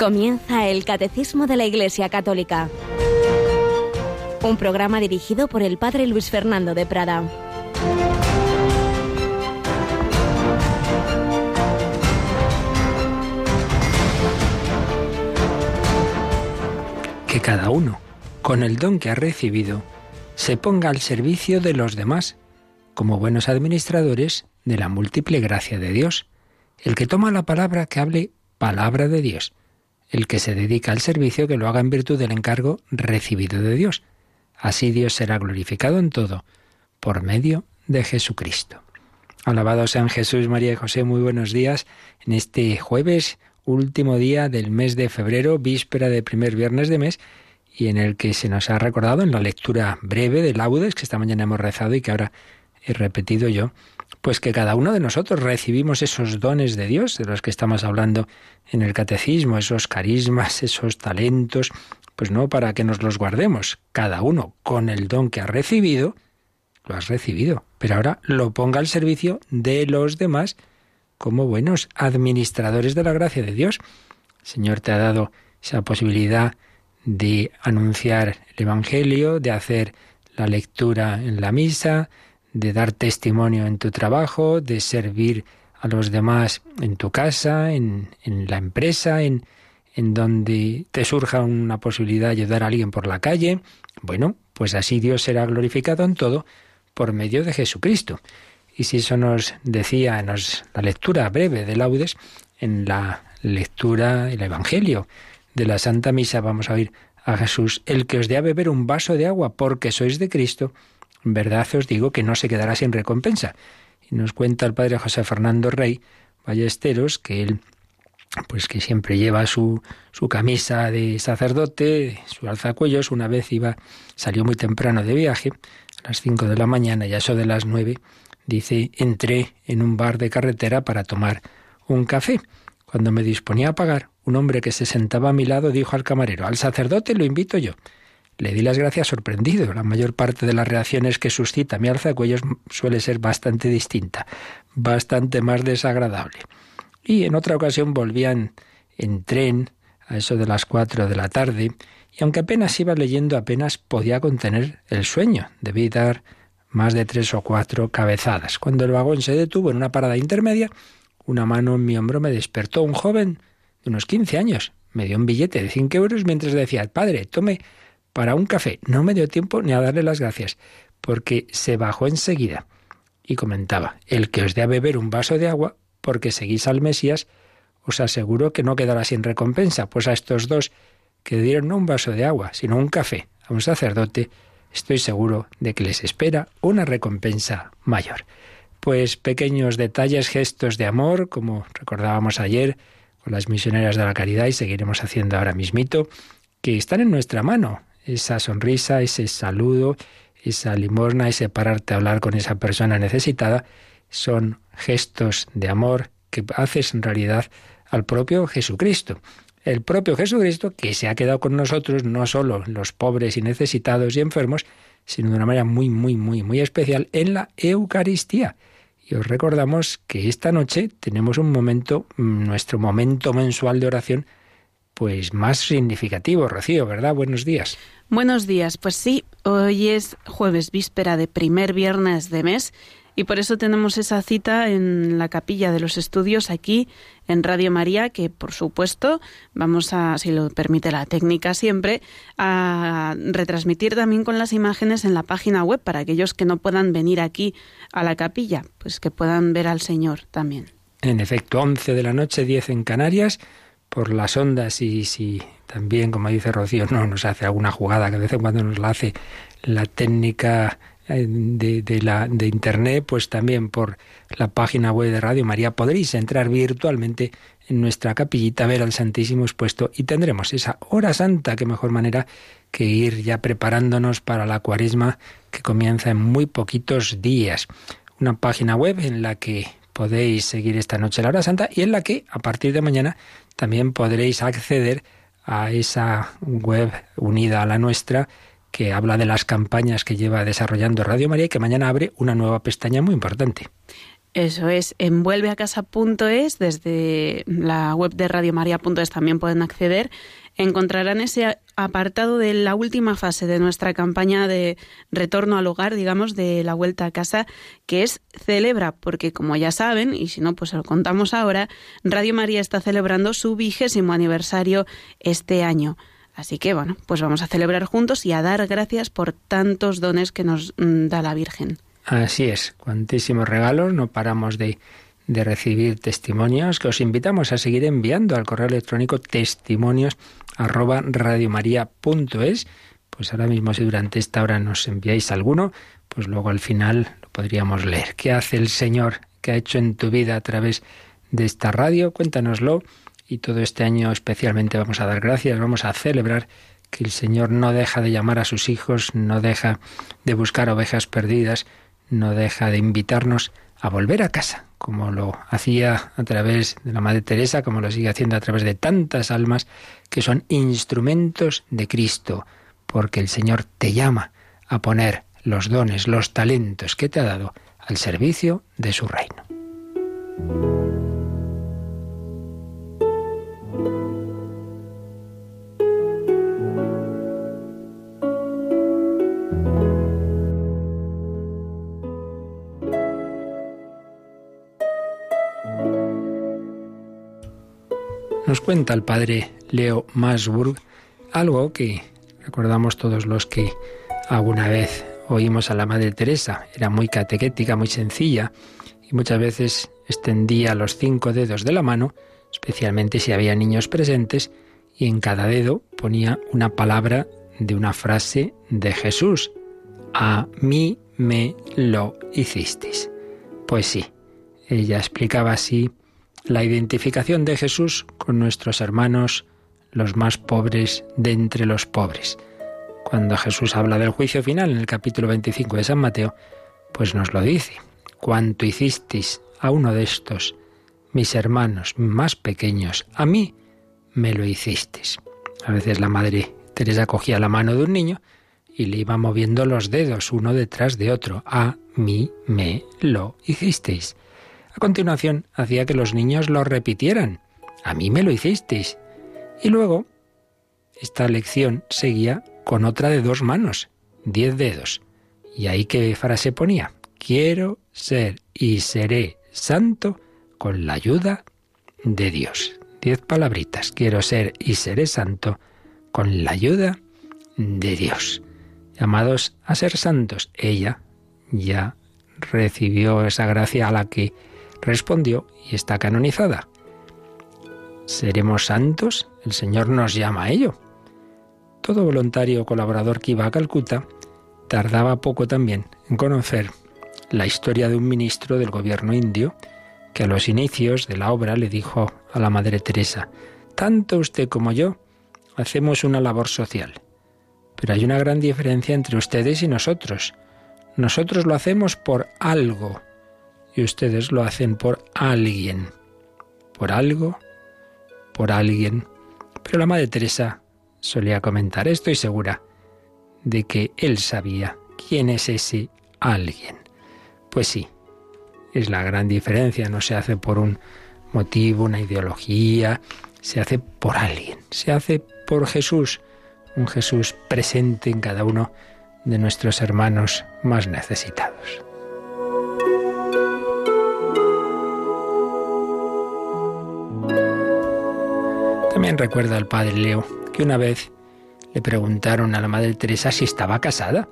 Comienza el Catecismo de la Iglesia Católica. Un programa dirigido por el Padre Luis Fernando de Prada. Que cada uno, con el don que ha recibido, se ponga al servicio de los demás, como buenos administradores de la múltiple gracia de Dios. El que toma la palabra que hable palabra de Dios. El que se dedica al servicio que lo haga en virtud del encargo recibido de Dios. Así Dios será glorificado en todo, por medio de Jesucristo. Alabados sean Jesús, María y José, muy buenos días en este jueves, último día del mes de febrero, víspera de primer viernes de mes, y en el que se nos ha recordado en la lectura breve de laudes que esta mañana hemos rezado y que ahora he repetido yo, pues que cada uno de nosotros recibimos esos dones de Dios de los que estamos hablando en el catecismo, esos carismas, esos talentos, pues no para que nos los guardemos, cada uno con el don que ha recibido, lo has recibido, pero ahora lo ponga al servicio de los demás como buenos administradores de la gracia de Dios. El Señor te ha dado esa posibilidad de anunciar el Evangelio, de hacer la lectura en la misa, de dar testimonio en tu trabajo, de servir a los demás en tu casa, en, en la empresa, en, en donde te surja una posibilidad de ayudar a alguien por la calle. Bueno, pues así Dios será glorificado en todo por medio de Jesucristo. Y si eso nos decía en la lectura breve de laudes, en la lectura del Evangelio de la Santa Misa vamos a oír a Jesús, el que os dé a beber un vaso de agua porque sois de Cristo, en verdad os digo que no se quedará sin recompensa. Y nos cuenta el padre José Fernando Rey Ballesteros que él pues que siempre lleva su, su camisa de sacerdote, su alzacuellos, una vez iba, salió muy temprano de viaje, a las cinco de la mañana, y a eso de las nueve, dice, entré en un bar de carretera para tomar un café. Cuando me disponía a pagar, un hombre que se sentaba a mi lado dijo al camarero, al sacerdote lo invito yo. Le di las gracias sorprendido. La mayor parte de las reacciones que suscita mi alzacuellos suele ser bastante distinta, bastante más desagradable. Y en otra ocasión volvían en tren a eso de las cuatro de la tarde, y aunque apenas iba leyendo, apenas podía contener el sueño. Debí dar más de tres o cuatro cabezadas. Cuando el vagón se detuvo en una parada intermedia, una mano en mi hombro me despertó un joven de unos quince años. Me dio un billete de cinco euros mientras decía, padre, tome para un café. No me dio tiempo ni a darle las gracias, porque se bajó enseguida y comentaba, el que os dé a beber un vaso de agua, porque seguís al Mesías, os aseguro que no quedará sin recompensa, pues a estos dos que dieron no un vaso de agua, sino un café a un sacerdote, estoy seguro de que les espera una recompensa mayor. Pues pequeños detalles, gestos de amor, como recordábamos ayer con las misioneras de la caridad y seguiremos haciendo ahora mismito, que están en nuestra mano, esa sonrisa, ese saludo, esa limosna, ese pararte a hablar con esa persona necesitada, son gestos de amor que haces en realidad al propio Jesucristo. El propio Jesucristo que se ha quedado con nosotros, no solo los pobres y necesitados y enfermos, sino de una manera muy, muy, muy, muy especial en la Eucaristía. Y os recordamos que esta noche tenemos un momento, nuestro momento mensual de oración, pues más significativo, Rocío, ¿verdad? Buenos días. Buenos días, pues sí, hoy es jueves víspera de primer viernes de mes y por eso tenemos esa cita en la capilla de los estudios aquí en Radio María, que por supuesto vamos a, si lo permite la técnica siempre, a retransmitir también con las imágenes en la página web para aquellos que no puedan venir aquí a la capilla, pues que puedan ver al Señor también. En efecto, 11 de la noche, 10 en Canarias por las ondas y si también, como dice Rocío, no nos hace alguna jugada que de vez en cuando nos la hace la técnica eh, de, la, de Internet, pues también por la página web de Radio María podréis entrar virtualmente en nuestra capillita, ver al Santísimo expuesto y tendremos esa hora santa, que mejor manera que ir ya preparándonos para la cuaresma que comienza en muy poquitos días. Una página web en la que podéis seguir esta noche la hora santa y en la que a partir de mañana también podréis acceder a esa web unida a la nuestra que habla de las campañas que lleva desarrollando Radio María y que mañana abre una nueva pestaña muy importante. Eso es, en vuelveacasa.es, desde la web de radiomaria.es también pueden acceder. Encontrarán ese apartado de la última fase de nuestra campaña de retorno al hogar, digamos, de la vuelta a casa, que es celebra, porque como ya saben, y si no, pues se lo contamos ahora, Radio María está celebrando su vigésimo aniversario este año. Así que bueno, pues vamos a celebrar juntos y a dar gracias por tantos dones que nos mm, da la Virgen. Así es, cuantísimos regalos, no paramos de, de recibir testimonios que os invitamos a seguir enviando al correo electrónico testimonios arroba radiomaria.es. Pues ahora mismo si durante esta hora nos enviáis alguno, pues luego al final lo podríamos leer. ¿Qué hace el Señor? ¿Qué ha hecho en tu vida a través de esta radio? Cuéntanoslo. Y todo este año especialmente vamos a dar gracias, vamos a celebrar que el Señor no deja de llamar a sus hijos, no deja de buscar ovejas perdidas, no deja de invitarnos a volver a casa, como lo hacía a través de la Madre Teresa, como lo sigue haciendo a través de tantas almas que son instrumentos de Cristo, porque el Señor te llama a poner los dones, los talentos que te ha dado al servicio de su reino. Nos cuenta el padre Leo Masburg algo que recordamos todos los que alguna vez oímos a la Madre Teresa. Era muy catequética, muy sencilla y muchas veces extendía los cinco dedos de la mano, especialmente si había niños presentes, y en cada dedo ponía una palabra de una frase de Jesús. A mí me lo hicisteis. Pues sí, ella explicaba así la identificación de Jesús con nuestros hermanos, los más pobres de entre los pobres. Cuando Jesús habla del juicio final en el capítulo 25 de San Mateo, pues nos lo dice. Cuanto hicisteis a uno de estos, mis hermanos más pequeños, a mí me lo hicisteis. A veces la madre Teresa cogía la mano de un niño y le iba moviendo los dedos uno detrás de otro. A mí me lo hicisteis. Continuación hacía que los niños lo repitieran. A mí me lo hicisteis. Y luego, esta lección seguía con otra de dos manos, diez dedos. ¿Y ahí qué frase ponía? Quiero ser y seré santo con la ayuda de Dios. Diez palabritas. Quiero ser y seré santo con la ayuda de Dios. Llamados a ser santos. Ella ya recibió esa gracia a la que respondió y está canonizada. ¿Seremos santos? El Señor nos llama a ello. Todo voluntario colaborador que iba a Calcuta tardaba poco también en conocer la historia de un ministro del gobierno indio que a los inicios de la obra le dijo a la Madre Teresa, tanto usted como yo hacemos una labor social, pero hay una gran diferencia entre ustedes y nosotros. Nosotros lo hacemos por algo, y ustedes lo hacen por alguien, por algo, por alguien. Pero la Madre Teresa solía comentar, estoy segura de que él sabía quién es ese alguien. Pues sí, es la gran diferencia, no se hace por un motivo, una ideología, se hace por alguien, se hace por Jesús, un Jesús presente en cada uno de nuestros hermanos más necesitados. También recuerda el padre Leo que una vez le preguntaron a la Madre Teresa si estaba casada.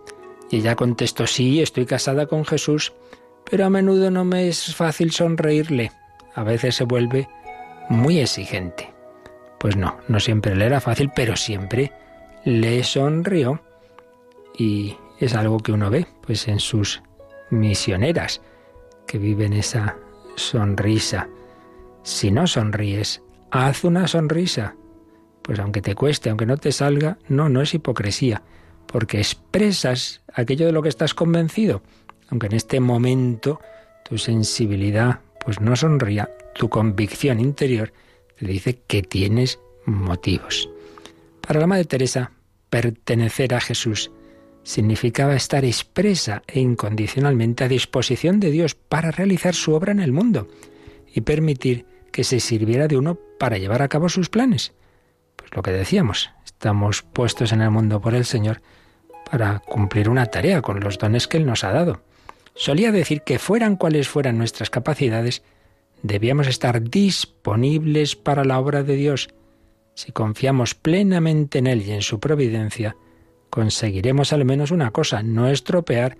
Y ella contestó, sí, estoy casada con Jesús, pero a menudo no me es fácil sonreírle. A veces se vuelve muy exigente. Pues no, no siempre le era fácil, pero siempre le sonrió. Y es algo que uno ve, pues en sus misioneras, que viven esa sonrisa. Si no sonríes, Haz una sonrisa. Pues aunque te cueste, aunque no te salga, no, no es hipocresía, porque expresas aquello de lo que estás convencido, aunque en este momento tu sensibilidad pues no sonría, tu convicción interior te dice que tienes motivos. Para la Madre Teresa, pertenecer a Jesús significaba estar expresa e incondicionalmente a disposición de Dios para realizar su obra en el mundo y permitir que se sirviera de uno para llevar a cabo sus planes. Pues lo que decíamos, estamos puestos en el mundo por el Señor para cumplir una tarea con los dones que Él nos ha dado. Solía decir que fueran cuales fueran nuestras capacidades, debíamos estar disponibles para la obra de Dios. Si confiamos plenamente en Él y en su providencia, conseguiremos al menos una cosa, no estropear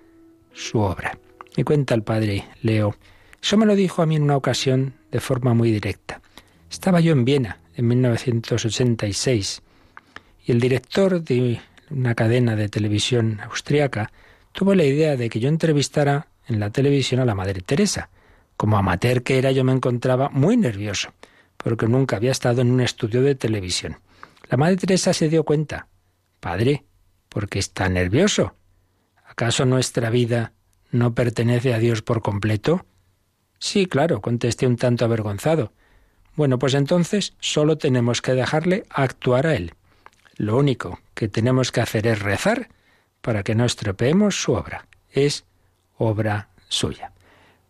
su obra. Y cuenta el padre Leo, eso me lo dijo a mí en una ocasión de forma muy directa. Estaba yo en Viena en 1986 y el director de una cadena de televisión austriaca tuvo la idea de que yo entrevistara en la televisión a la Madre Teresa. Como amateur que era yo me encontraba muy nervioso, porque nunca había estado en un estudio de televisión. La Madre Teresa se dio cuenta. Padre, ¿por qué está nervioso? ¿Acaso nuestra vida no pertenece a Dios por completo? Sí, claro, contesté un tanto avergonzado. Bueno, pues entonces solo tenemos que dejarle actuar a Él. Lo único que tenemos que hacer es rezar para que no estropeemos su obra. Es obra suya.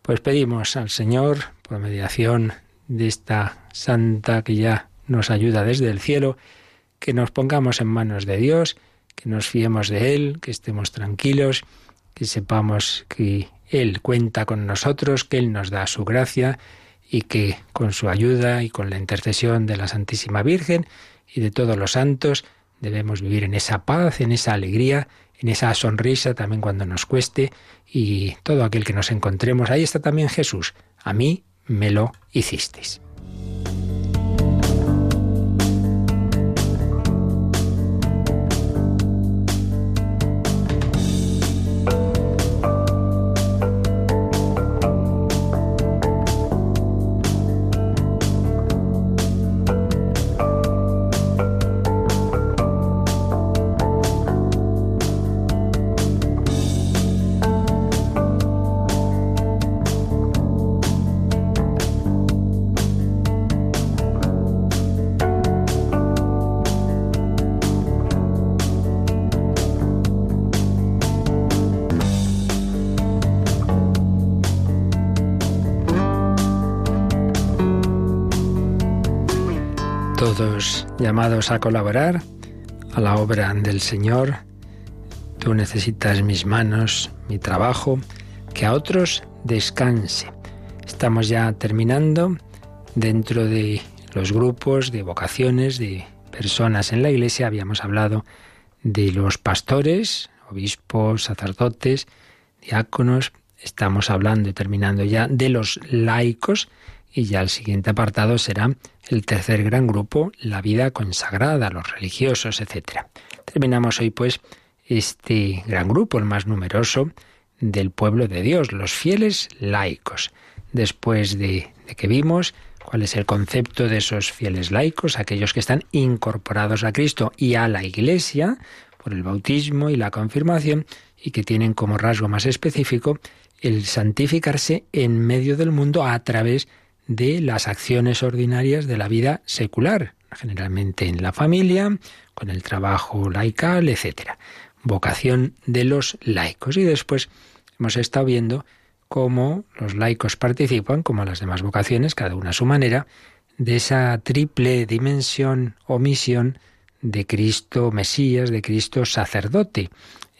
Pues pedimos al Señor, por mediación de esta santa que ya nos ayuda desde el cielo, que nos pongamos en manos de Dios, que nos fiemos de Él, que estemos tranquilos, que sepamos que Él cuenta con nosotros, que Él nos da su gracia y que con su ayuda y con la intercesión de la Santísima Virgen y de todos los santos debemos vivir en esa paz, en esa alegría, en esa sonrisa también cuando nos cueste y todo aquel que nos encontremos. Ahí está también Jesús. A mí me lo hicisteis. Llamados a colaborar a la obra del Señor. Tú necesitas mis manos, mi trabajo, que a otros descanse. Estamos ya terminando dentro de los grupos de vocaciones de personas en la Iglesia. Habíamos hablado de los pastores, obispos, sacerdotes, diáconos. Estamos hablando y terminando ya de los laicos y ya el siguiente apartado será el tercer gran grupo, la vida consagrada, los religiosos, etc. Terminamos hoy pues este gran grupo, el más numeroso del pueblo de Dios, los fieles laicos. Después de, de que vimos cuál es el concepto de esos fieles laicos, aquellos que están incorporados a Cristo y a la Iglesia por el bautismo y la confirmación y que tienen como rasgo más específico el santificarse en medio del mundo a través de de las acciones ordinarias de la vida secular, generalmente en la familia, con el trabajo laical, etc. Vocación de los laicos. Y después hemos estado viendo cómo los laicos participan, como las demás vocaciones, cada una a su manera, de esa triple dimensión o misión de Cristo Mesías, de Cristo sacerdote,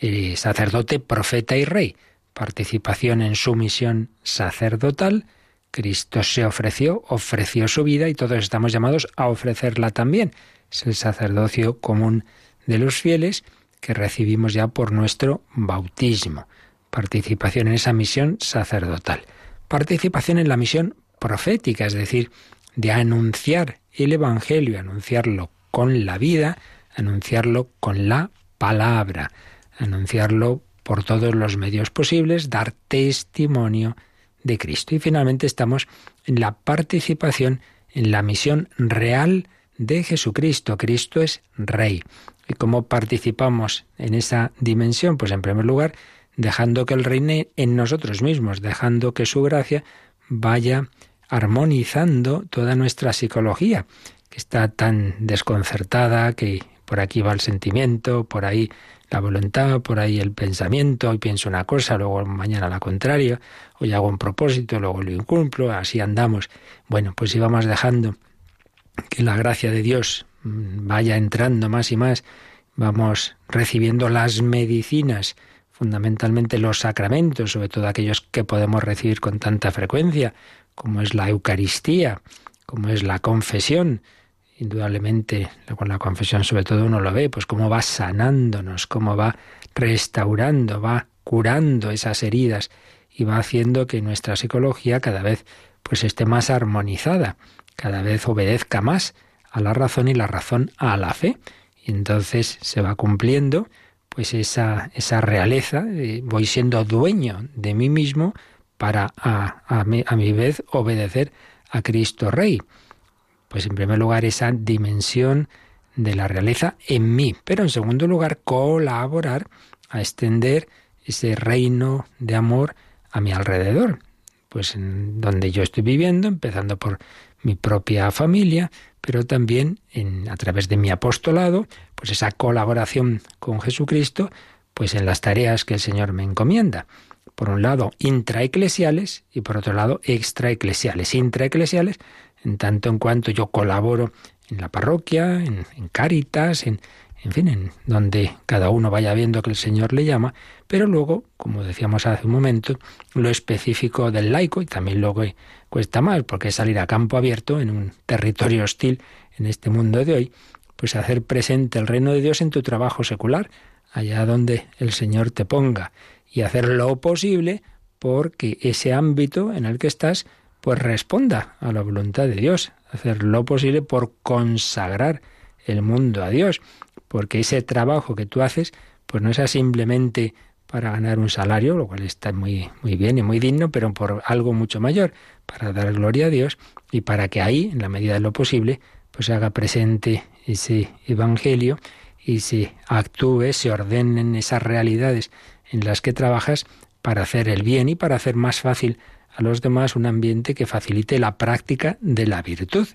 eh, sacerdote, profeta y rey. Participación en su misión sacerdotal, Cristo se ofreció, ofreció su vida y todos estamos llamados a ofrecerla también. Es el sacerdocio común de los fieles que recibimos ya por nuestro bautismo. Participación en esa misión sacerdotal. Participación en la misión profética, es decir, de anunciar el Evangelio, anunciarlo con la vida, anunciarlo con la palabra, anunciarlo por todos los medios posibles, dar testimonio de Cristo. Y finalmente estamos en la participación en la misión real de Jesucristo. Cristo es Rey. ¿Y cómo participamos en esa dimensión? Pues en primer lugar, dejando que Él reine en nosotros mismos, dejando que su gracia vaya armonizando toda nuestra psicología, que está tan desconcertada, que por aquí va el sentimiento, por ahí la voluntad, por ahí el pensamiento, hoy pienso una cosa, luego mañana la contraria, hoy hago un propósito, luego lo incumplo, así andamos. Bueno, pues si vamos dejando que la gracia de Dios mm, vaya entrando más y más, vamos recibiendo las medicinas, fundamentalmente los sacramentos, sobre todo aquellos que podemos recibir con tanta frecuencia, como es la Eucaristía, como es la confesión, indudablemente con la confesión sobre todo uno lo ve, pues cómo va sanándonos, cómo va restaurando, va curando esas heridas y va haciendo que nuestra psicología cada vez pues esté más armonizada, cada vez obedezca más a la razón y la razón a la fe. Y entonces se va cumpliendo pues esa, esa realeza, voy siendo dueño de mí mismo para a, a, mi, a mi vez obedecer a Cristo Rey. Pues en primer lugar esa dimensión de la realeza en mí, pero en segundo lugar colaborar a extender ese reino de amor a mi alrededor, pues en donde yo estoy viviendo, empezando por mi propia familia, pero también en, a través de mi apostolado, pues esa colaboración con Jesucristo, pues en las tareas que el Señor me encomienda. Por un lado, intraeclesiales y por otro lado, extraeclesiales. Intraeclesiales en tanto en cuanto yo colaboro en la parroquia, en, en Cáritas, en, en fin, en donde cada uno vaya viendo que el Señor le llama, pero luego, como decíamos hace un momento, lo específico del laico, y también luego cuesta más, porque salir a campo abierto en un territorio hostil en este mundo de hoy, pues hacer presente el reino de Dios en tu trabajo secular, allá donde el Señor te ponga, y hacer lo posible porque ese ámbito en el que estás pues responda a la voluntad de Dios, hacer lo posible por consagrar el mundo a Dios, porque ese trabajo que tú haces, pues no es simplemente para ganar un salario, lo cual está muy, muy bien y muy digno, pero por algo mucho mayor, para dar gloria a Dios y para que ahí, en la medida de lo posible, pues se haga presente ese evangelio y se actúe, se ordenen esas realidades en las que trabajas para hacer el bien y para hacer más fácil a los demás un ambiente que facilite la práctica de la virtud.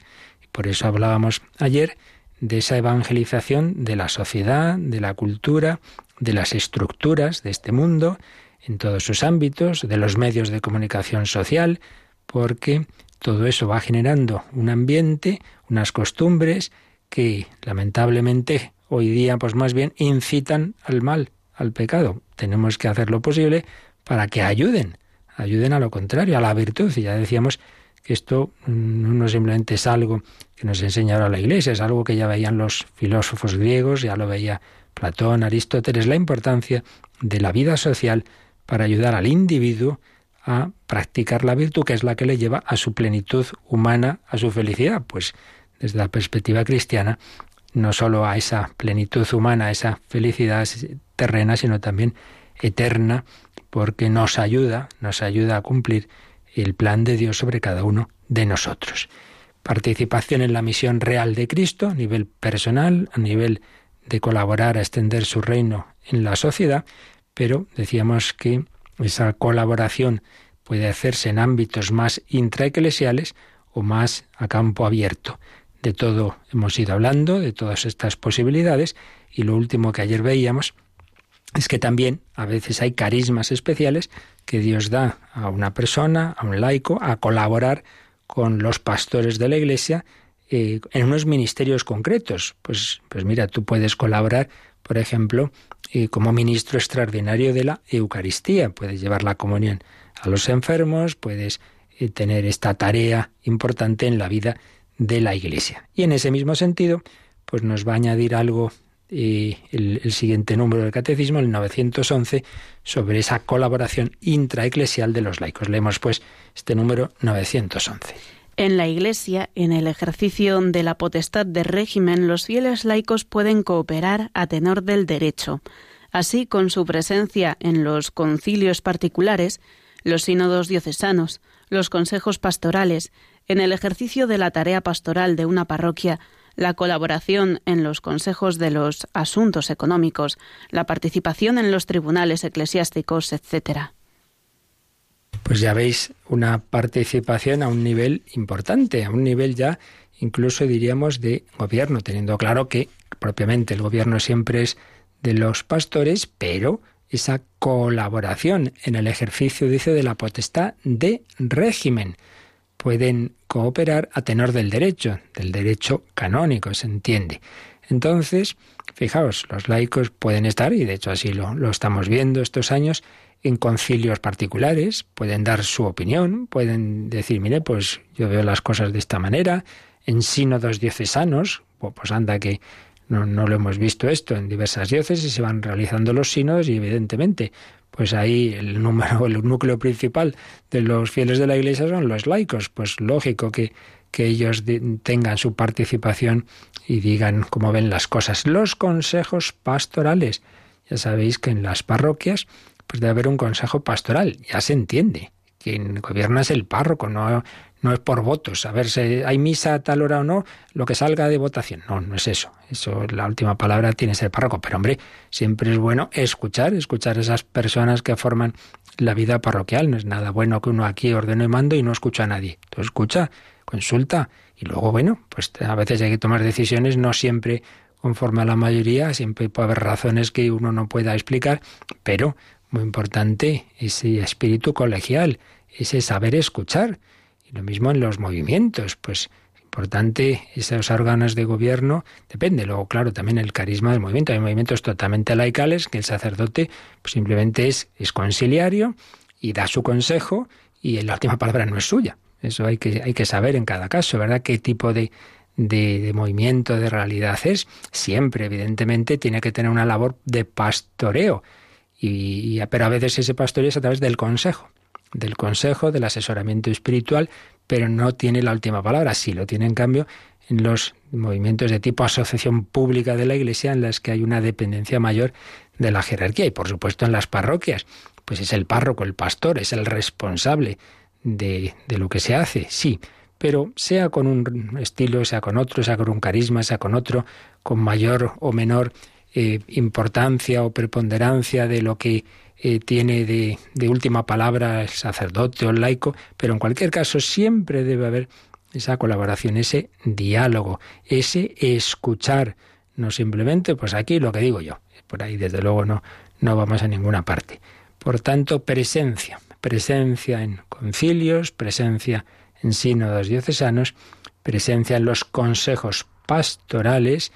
Por eso hablábamos ayer de esa evangelización de la sociedad, de la cultura, de las estructuras de este mundo, en todos sus ámbitos, de los medios de comunicación social, porque todo eso va generando un ambiente, unas costumbres que lamentablemente hoy día pues más bien incitan al mal, al pecado. Tenemos que hacer lo posible para que ayuden ayuden a lo contrario, a la virtud. Y ya decíamos que esto no simplemente es algo que nos enseña ahora la Iglesia, es algo que ya veían los filósofos griegos, ya lo veía Platón, Aristóteles, la importancia de la vida social para ayudar al individuo a practicar la virtud, que es la que le lleva a su plenitud humana, a su felicidad. Pues desde la perspectiva cristiana, no solo a esa plenitud humana, a esa felicidad terrena, sino también eterna porque nos ayuda, nos ayuda a cumplir el plan de Dios sobre cada uno de nosotros. Participación en la misión real de Cristo a nivel personal, a nivel de colaborar a extender su reino en la sociedad, pero decíamos que esa colaboración puede hacerse en ámbitos más intraeclesiales o más a campo abierto. De todo hemos ido hablando, de todas estas posibilidades, y lo último que ayer veíamos es que también a veces hay carismas especiales que Dios da a una persona, a un laico, a colaborar con los pastores de la Iglesia eh, en unos ministerios concretos. Pues, pues mira, tú puedes colaborar, por ejemplo, eh, como ministro extraordinario de la Eucaristía. Puedes llevar la comunión a los enfermos, puedes eh, tener esta tarea importante en la vida de la Iglesia. Y en ese mismo sentido, pues nos va a añadir algo y el, siguiente número del Catecismo, el 911, sobre esa colaboración intraeclesial de los laicos. Leemos pues este número 911. En la Iglesia, en el ejercicio de la potestad de régimen, los fieles laicos pueden cooperar a tenor del derecho. Así, con su presencia en los concilios particulares, los sínodos diocesanos, los consejos pastorales, en el ejercicio de la tarea pastoral de una parroquia, la colaboración en los consejos de los asuntos económicos, la participación en los tribunales eclesiásticos, etc. Pues ya veis una participación a un nivel importante, a un nivel ya incluso diríamos de gobierno, teniendo claro que propiamente el gobierno siempre es de los pastores, pero esa colaboración en el ejercicio, dice, de la potestad de régimen. Pueden cooperar a tenor del derecho, del derecho canónico, se entiende. Entonces, fijaos, los laicos pueden estar, y de hecho así lo, estamos viendo estos años, en concilios particulares, pueden dar su opinión, pueden decir, mire, pues yo veo las cosas de esta manera, en sínodos diocesanos, pues anda que no, no, lo hemos visto esto en diversas diócesis, se van realizando los sínodos y evidentemente, pues ahí el número, el núcleo principal de los fieles de la Iglesia son los laicos, pues lógico que, que ellos tengan su participación y digan cómo ven las cosas. Los consejos pastorales. Ya sabéis que en las parroquias pues debe haber un consejo pastoral, ya se entiende. Quien gobierna es el párroco, no, no es por votos. A ver si hay misa a tal hora o no, lo que salga de votación. No, no es eso. Eso, la última palabra tiene ser párroco. Pero hombre, siempre es bueno escuchar, escuchar a esas personas que forman la vida parroquial. No es nada bueno que uno aquí ordene y mando y no escucha a nadie. Tú escucha, consulta y luego, bueno, pues a veces hay que tomar decisiones, no siempre conforme a la mayoría, siempre puede haber razones que uno no pueda explicar, pero muy importante ese espíritu colegial, ese saber escuchar. Y lo mismo en los movimientos, pues importante esos órganos de gobierno, depende, luego claro, también el carisma del movimiento. Hay movimientos totalmente laicales que el sacerdote pues, simplemente es, es conciliario y da su consejo y la última palabra no es suya. Eso hay que, hay que saber en cada caso, ¿verdad? ¿Qué tipo de, de, de, movimiento, de realidad es? Siempre, evidentemente, tiene que tener una labor de pastoreo. Y, pero a veces ese pastoreo es a través del consejo, del consejo, del asesoramiento espiritual, pero no tiene la última palabra. Sí lo tiene, en cambio, en los movimientos de tipo asociación pública de la Iglesia, en las que hay una dependencia mayor de la jerarquía. Y, por supuesto, en las parroquias, pues es el párroco, el pastor, es el responsable de, lo que se hace, sí, pero sea con un estilo, sea con otro, sea con un carisma, sea con otro, con mayor o menor eh, importancia o preponderancia de lo que eh, tiene de, última palabra el sacerdote o el laico, pero en cualquier caso siempre debe haber esa colaboración, ese diálogo, ese escuchar, no simplemente pues aquí lo que digo yo, por ahí desde luego no, no vamos a ninguna parte. Por tanto, presencia, presencia en concilios, presencia en sínodos diocesanos, presencia en los consejos pastorales,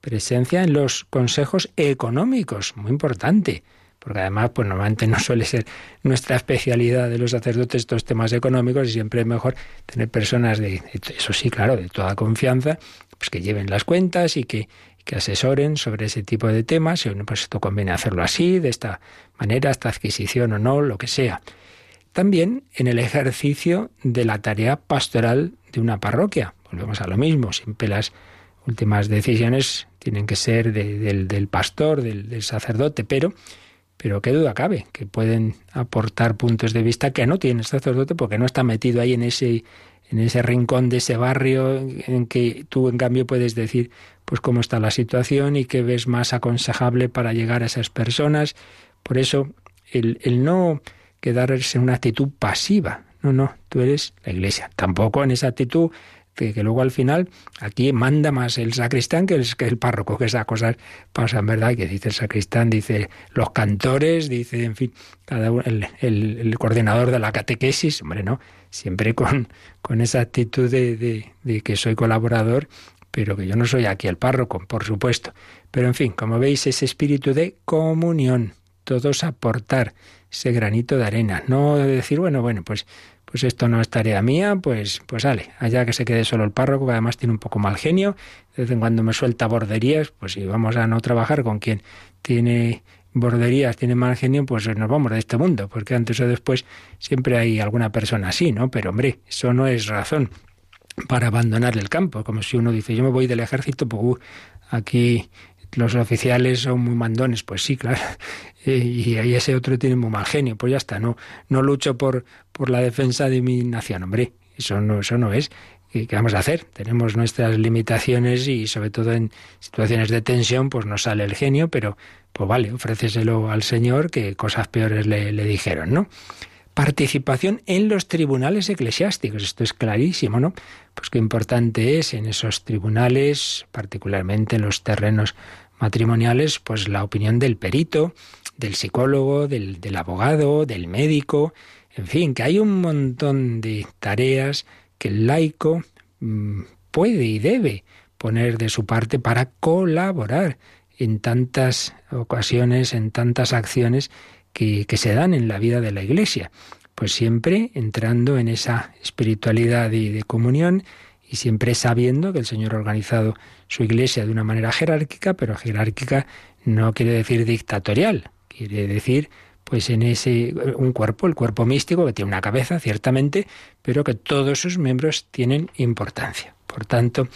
presencia en los consejos económicos, muy importante, porque además, pues normalmente no suele ser nuestra especialidad de los sacerdotes estos temas económicos y siempre es mejor tener personas de, eso sí, claro, de toda confianza, pues que lleven las cuentas y que, que asesoren sobre ese tipo de temas, y pues esto conviene hacerlo así, de esta manera, esta adquisición o no, lo que sea. También en el ejercicio de la tarea pastoral de una parroquia. Volvemos a lo mismo, siempre las últimas decisiones tienen que ser del, del, pastor, del, sacerdote, pero, pero qué duda cabe, que pueden aportar puntos de vista que no tiene el sacerdote porque no está metido ahí en ese, en ese rincón de ese barrio en que tú en cambio puedes decir pues cómo está la situación y qué ves más aconsejable para llegar a esas personas. Por eso el, el no quedarse en una actitud pasiva. No, no, tú eres la iglesia. Tampoco en esa actitud que, luego al final aquí manda más el sacristán que el, que el párroco, que esas cosas pasan, ¿verdad? Que dice el sacristán, dice los cantores, dice, en fin, cada uno, el, el, el, coordinador de la catequesis, hombre, no, siempre con, con esa actitud de, de, de que soy colaborador, pero que yo no soy aquí el párroco, por supuesto. Pero en fin, como veis, ese espíritu de comunión, todos aportar ese granito de arena, no decir, bueno, bueno, pues pues esto no es tarea mía, pues, pues sale, allá que se quede solo el párroco, que además tiene un poco mal genio, de vez en cuando me suelta borderías, pues si vamos a no trabajar con quien tiene borderías, tiene mal genio, pues nos vamos de este mundo, porque antes o después siempre hay alguna persona así, ¿no? Pero hombre, eso no es razón para abandonar el campo, como si uno dice, yo me voy del ejército, pues uh, aquí los oficiales son muy mandones, pues sí, claro, y, y ese otro tiene muy mal genio, pues ya está, no, no lucho por, por la defensa de mi nación, hombre, eso no, eso no es. ¿Qué vamos a hacer? Tenemos nuestras limitaciones y sobre todo en situaciones de tensión pues nos sale el genio, pero pues vale, ofréceselo al Señor que cosas peores le, le dijeron, ¿no? Participación en los tribunales eclesiásticos, esto es clarísimo, ¿no? pues qué importante es en esos tribunales, particularmente en los terrenos matrimoniales, pues la opinión del perito, del psicólogo, del, abogado, del médico, en fin, que hay un montón de tareas que el laico mm, puede y debe poner de su parte para colaborar en tantas ocasiones, en tantas acciones que, que, se dan en la vida de la Iglesia. Pues siempre entrando en esa espiritualidad y de comunión y siempre sabiendo que el Señor ha organizado su Iglesia de una manera jerárquica, pero jerárquica no quiere decir dictatorial, quiere decir pues en ese un cuerpo, el cuerpo místico que tiene una cabeza ciertamente, pero que todos sus miembros tienen importancia. Por tanto,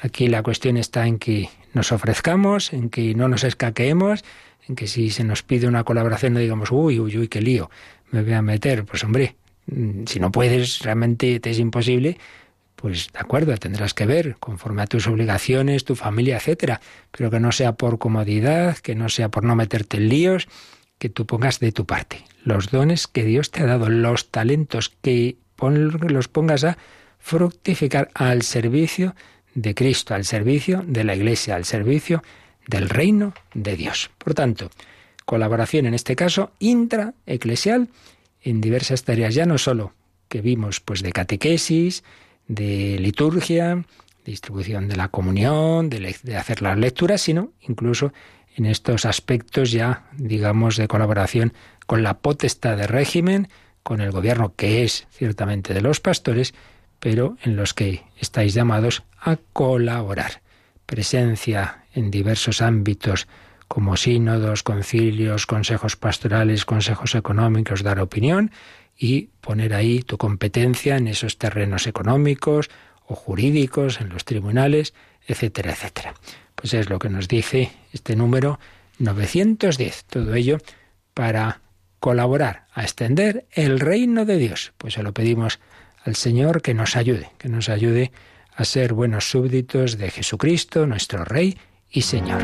aquí la cuestión está en que nos ofrezcamos, en que no nos escaqueemos, en que si se nos pide una colaboración no digamos, uy, uy, uy, qué lío, me voy a meter. Pues hombre, mm, si no puedes, realmente te es imposible, pues de acuerdo, tendrás que ver conforme a tus obligaciones, tu familia, etcétera, pero que no sea por comodidad, que no sea por no meterte en líos, que tú pongas de tu parte. Los dones que Dios te ha dado, los talentos que los pongas a fructificar al servicio de Cristo, al servicio de la Iglesia, al servicio del reino de Dios. Por tanto, colaboración en este caso intraeclesial en diversas tareas, ya no solo que vimos pues de catequesis, de liturgia, distribución de la comunión, de, de hacer las lecturas, sino incluso en estos aspectos ya, digamos, de colaboración con la potestad de régimen, con el gobierno que es ciertamente de los pastores, pero en los que estáis llamados a colaborar. Presencia en diversos ámbitos como sínodos, concilios, consejos pastorales, consejos económicos, dar opinión y poner ahí tu competencia en esos terrenos económicos o jurídicos, en los tribunales, etcétera, etcétera. Pues es lo que nos dice este número 910. Todo ello para colaborar a extender el reino de Dios. Pues se lo pedimos al Señor que nos ayude, que nos ayude a ser buenos súbditos de Jesucristo, nuestro Rey y Señor.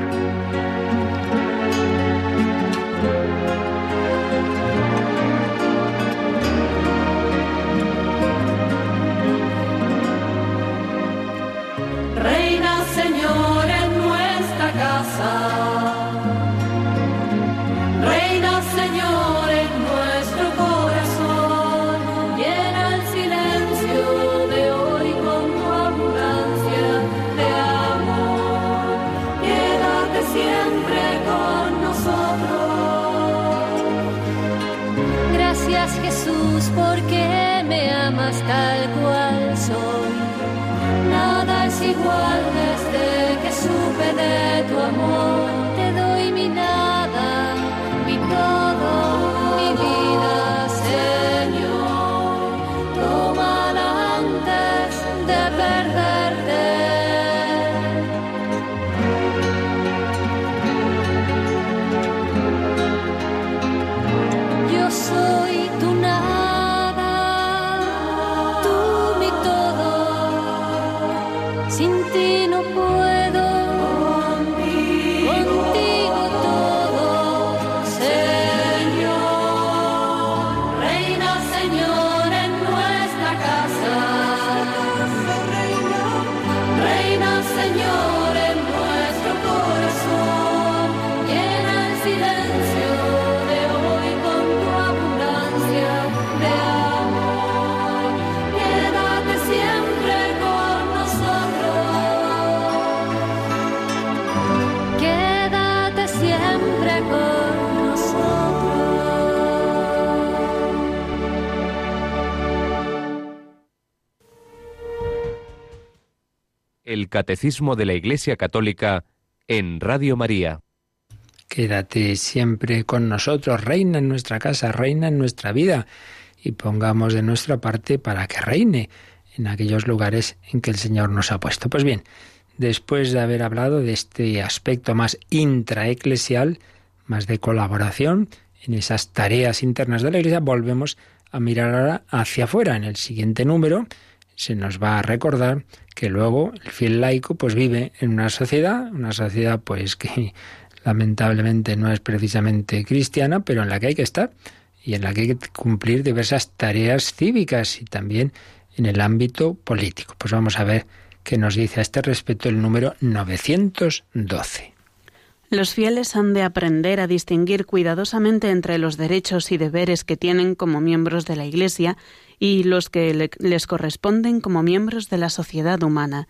Catecismo de la Iglesia Católica en Radio María. Quédate siempre con nosotros, reina en nuestra casa, reina en nuestra vida, y pongamos de nuestra parte para que reine en aquellos lugares en que el Señor nos ha puesto. Pues bien, después de haber hablado de este aspecto más intraeclesial, más de colaboración en esas tareas internas de la Iglesia, volvemos a mirar ahora hacia afuera. En el siguiente número se nos va a recordar que luego el fiel laico pues vive en una sociedad, una sociedad pues que lamentablemente no es precisamente cristiana, pero en la que hay que estar y en la que hay que cumplir diversas tareas cívicas y también en el ámbito político. Pues vamos a ver qué nos dice a este respecto el número 912. Los fieles han de aprender a distinguir cuidadosamente entre los derechos y deberes que tienen como miembros de la Iglesia y los que les corresponden como miembros de la sociedad humana.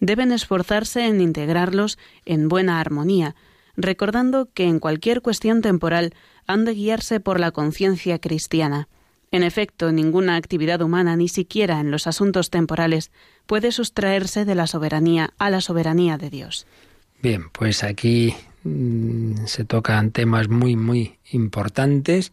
Deben esforzarse en integrarlos en buena armonía, recordando que en cualquier cuestión temporal han de guiarse por la conciencia cristiana. En efecto, ninguna actividad humana, ni siquiera en los asuntos temporales, puede sustraerse de la soberanía a la soberanía de Dios. Bien, pues aquí mm, se tocan temas muy, muy importantes,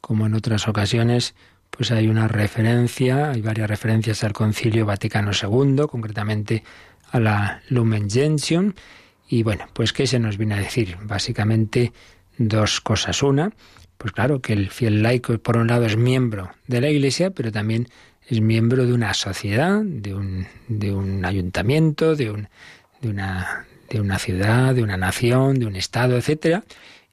como en otras ocasiones, pues hay una referencia, hay varias referencias al Concilio Vaticano II, concretamente a la Lumen Gentium, y bueno, pues ¿qué se nos viene a decir? Básicamente dos cosas. Una, pues claro, que el fiel laico por un lado es miembro de la Iglesia, pero también es miembro de una sociedad, de un, de un ayuntamiento, de, un, una, de una ciudad, de una nación, de un Estado, etcétera.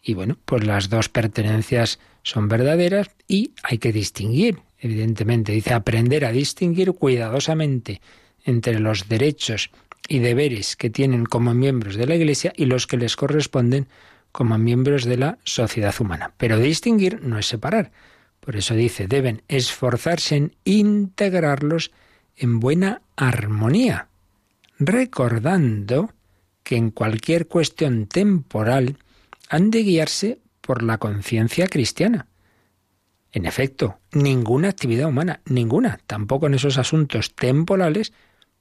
Y bueno, pues las dos pertenencias son verdaderas y hay que distinguir, evidentemente, dice aprender a distinguir cuidadosamente entre los derechos y deberes que tienen como miembros de la Iglesia y los que les corresponden como miembros de la sociedad humana. Pero distinguir no es separar. Por eso dice, deben esforzarse en integrarlos en buena armonía, recordando que en cualquier cuestión temporal han de guiarse por la conciencia cristiana. En efecto, ninguna actividad humana, ninguna, tampoco en esos asuntos temporales,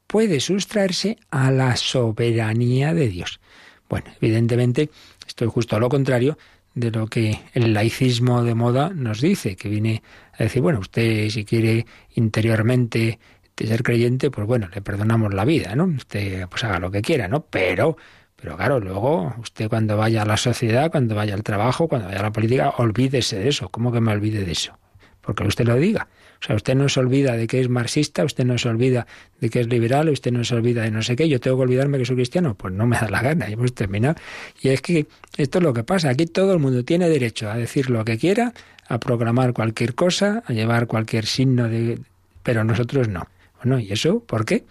puede sustraerse a la soberanía de Dios. Bueno, evidentemente, esto es justo a lo contrario de lo que el laicismo de moda nos dice, que viene a decir, bueno, usted si quiere interiormente ser creyente, pues bueno, le perdonamos la vida, ¿no? Usted pues haga lo que quiera, ¿no? Pero, pero claro, luego usted cuando vaya a la sociedad, cuando vaya al trabajo, cuando vaya a la política, olvídese de eso. ¿Cómo que me olvide de eso? Porque usted lo diga. O sea, usted no se olvida de que es marxista, usted no se olvida de que es liberal, usted no se olvida de no sé qué, yo tengo que olvidarme que soy cristiano. Pues no me da la gana, ya hemos terminado. Y es que esto es lo que pasa. Aquí todo el mundo tiene derecho a decir lo que quiera, a programar cualquier cosa, a llevar cualquier signo de... Pero nosotros no. Bueno, ¿y eso por qué?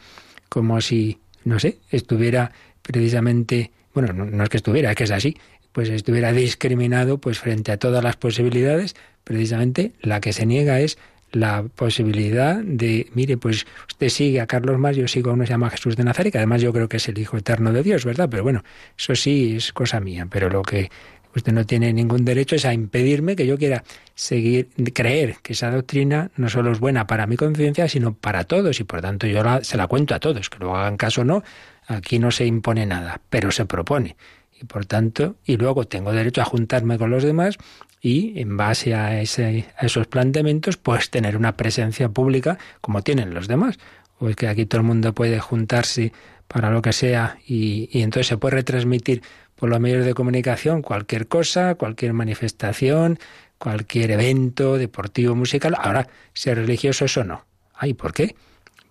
Como si, no sé, estuviera precisamente, bueno, no, es que estuviera, es que es así, pues estuviera discriminado pues frente a todas las posibilidades, precisamente la que se niega es la posibilidad de, mire, pues usted sigue a Carlos Más, yo sigo a uno que se llama Jesús de Nazaret, que además yo creo que es el Hijo Eterno de Dios, ¿verdad? Pero bueno, eso sí es cosa mía, pero lo que usted no tiene ningún derecho es a impedirme que yo quiera seguir, creer que esa doctrina no solo es buena para mi conciencia, sino para todos, y por tanto yo se la cuento a todos, que lo hagan caso o no, aquí no se impone nada, pero se propone. Y por tanto, y luego tengo derecho a juntarme con los demás y en base a, ese, a esos planteamientos, pues tener una presencia pública como tienen los demás. O es que aquí todo el mundo puede juntarse para lo que sea y, entonces se puede retransmitir por los medios de comunicación cualquier cosa, cualquier manifestación, cualquier evento deportivo, musical. Ahora, ser religioso, eso no. Ay, ¿por qué?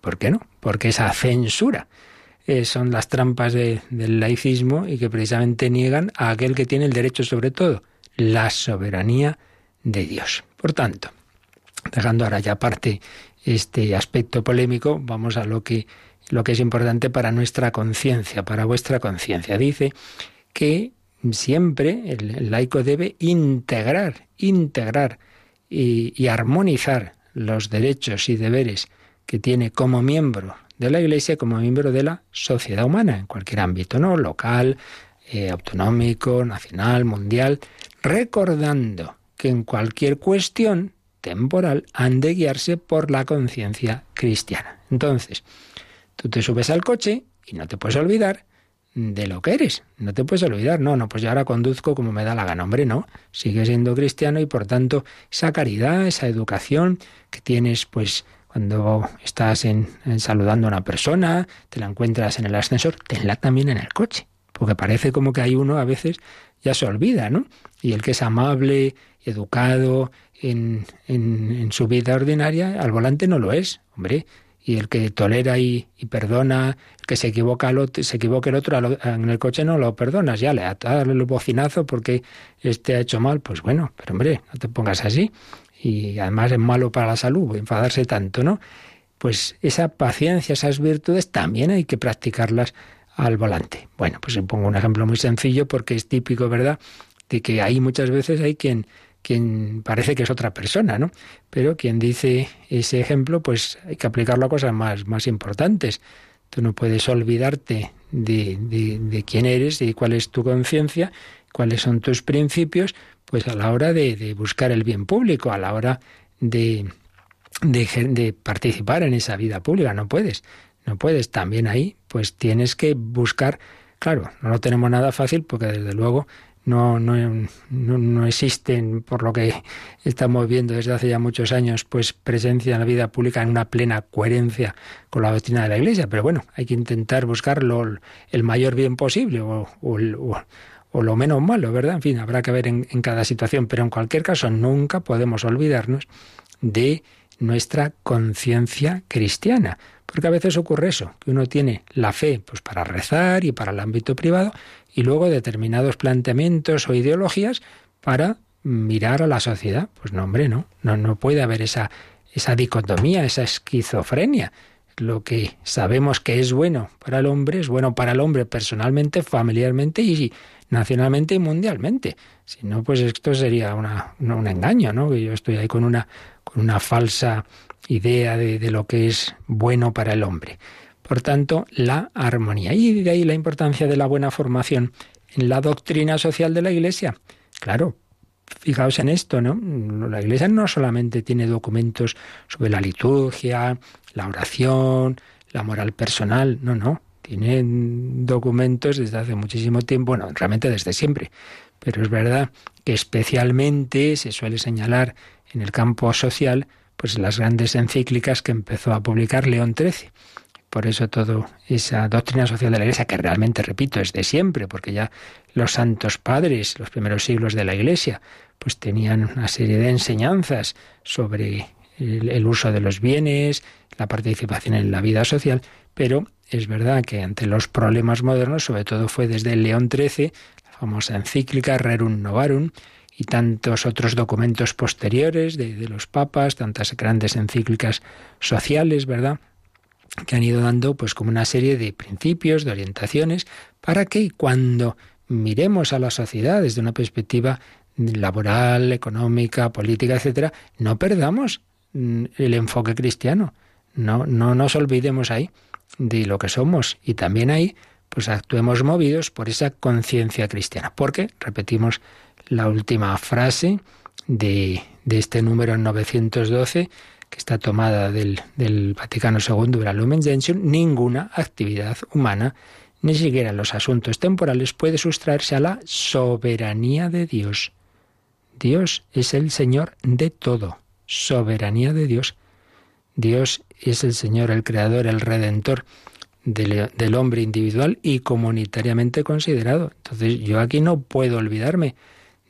¿Por qué no? Porque esa censura eh, son las trampas del laicismo y que precisamente niegan a aquel que tiene el derecho sobre todo la soberanía de Dios. Por tanto, dejando ahora ya aparte este aspecto polémico, vamos a lo que, lo que es importante para nuestra conciencia, para vuestra conciencia. Dice que siempre el, laico debe integrar, integrar y, y armonizar los derechos y deberes que tiene como miembro de la Iglesia, como miembro de la sociedad humana, en cualquier ámbito, ¿no? Local, eh, autonómico, nacional, mundial, recordando que en cualquier cuestión temporal han de guiarse por la conciencia cristiana. Entonces, tú te subes al coche y no te puedes olvidar de lo que eres. No te puedes olvidar, no, no, pues yo ahora conduzco como me da la gana. Hombre, no, sigues siendo cristiano y por tanto esa caridad, esa educación que tienes, pues cuando estás en, saludando a una persona, te la encuentras en el ascensor, tenla también en el coche porque parece como que hay uno a veces ya se olvida, ¿no? Y el que es amable, educado en, en, su vida ordinaria, al volante no lo es, hombre. Y el que tolera y, perdona, el que se equivoca al otro, se equivoca el otro en el coche no lo perdonas, ya le da el bocinazo porque este ha hecho mal, pues bueno, pero hombre, no te pongas así. Y además es malo para la salud, enfadarse tanto, ¿no? pues esa paciencia, esas virtudes también hay que practicarlas al volante. Bueno, pues pongo un ejemplo muy sencillo porque es típico, ¿verdad?, de que ahí muchas veces hay quien quien parece que es otra persona, ¿no? Pero quien dice ese ejemplo, pues hay que aplicarlo a cosas más, más importantes. Tú no puedes olvidarte de, de, quién eres y cuál es tu conciencia, cuáles son tus principios, pues a la hora de, de buscar el bien público, a la hora de, de, participar en esa vida pública. No puedes, no puedes. También ahí, pues tienes que buscar, claro, no lo tenemos nada fácil porque desde luego no, no, no, existen, por lo que estamos viendo desde hace ya muchos años, pues presencia en la vida pública en una plena coherencia con la doctrina de la Iglesia. Pero bueno, hay que intentar buscar el mayor bien posible o, o, lo menos malo, ¿verdad? En fin, habrá que ver en, en cada situación. Pero en cualquier caso, nunca podemos olvidarnos de nuestra conciencia cristiana. Porque a veces ocurre eso, que uno tiene la fe pues para rezar y para el ámbito privado, y luego determinados planteamientos o ideologías para mirar a la sociedad. Pues no, hombre, no, no, no puede haber esa, esa dicotomía, esa esquizofrenia. Lo que sabemos que es bueno para el hombre es bueno para el hombre personalmente, familiarmente y nacionalmente y mundialmente. Si no, pues esto sería una, un engaño, ¿no? Que yo estoy ahí con una, con una falsa idea de, de lo que es bueno para el hombre. Por tanto, la armonía. Y de ahí la importancia de la buena formación en la doctrina social de la Iglesia. Claro, fijaos en esto, ¿no? La Iglesia no solamente tiene documentos sobre la liturgia, la oración, la moral personal, no, no. Tiene documentos desde hace muchísimo tiempo, bueno, realmente desde siempre. Pero es verdad que especialmente se suele señalar en el campo social, pues las grandes encíclicas que empezó a publicar León XIII por eso toda esa doctrina social de la Iglesia, que realmente, repito, es de siempre, porque ya los santos padres, los primeros siglos de la Iglesia, pues tenían una serie de enseñanzas sobre el, uso de los bienes, la participación en la vida social, pero es verdad que ante los problemas modernos, sobre todo fue desde León XIII, la famosa encíclica Rerum Novarum, y tantos otros documentos posteriores de, de los papas, tantas grandes encíclicas sociales, ¿verdad? que han ido dando pues como una serie de principios, de orientaciones, para que cuando miremos a la sociedad desde una perspectiva laboral, económica, política, etcétera, no perdamos mm, el enfoque cristiano. No, no nos olvidemos ahí de lo que somos y también ahí pues actuemos movidos por esa conciencia cristiana. Porque, repetimos la última frase de, de este número 912, que está tomada del, Vaticano II, la Lumen Gentium, ninguna actividad humana, ni siquiera los asuntos temporales, puede sustraerse a la soberanía de Dios. Dios es el Señor de todo. Soberanía de Dios. Dios es el Señor, el Creador, el Redentor del, hombre individual y comunitariamente considerado. Entonces yo aquí no puedo olvidarme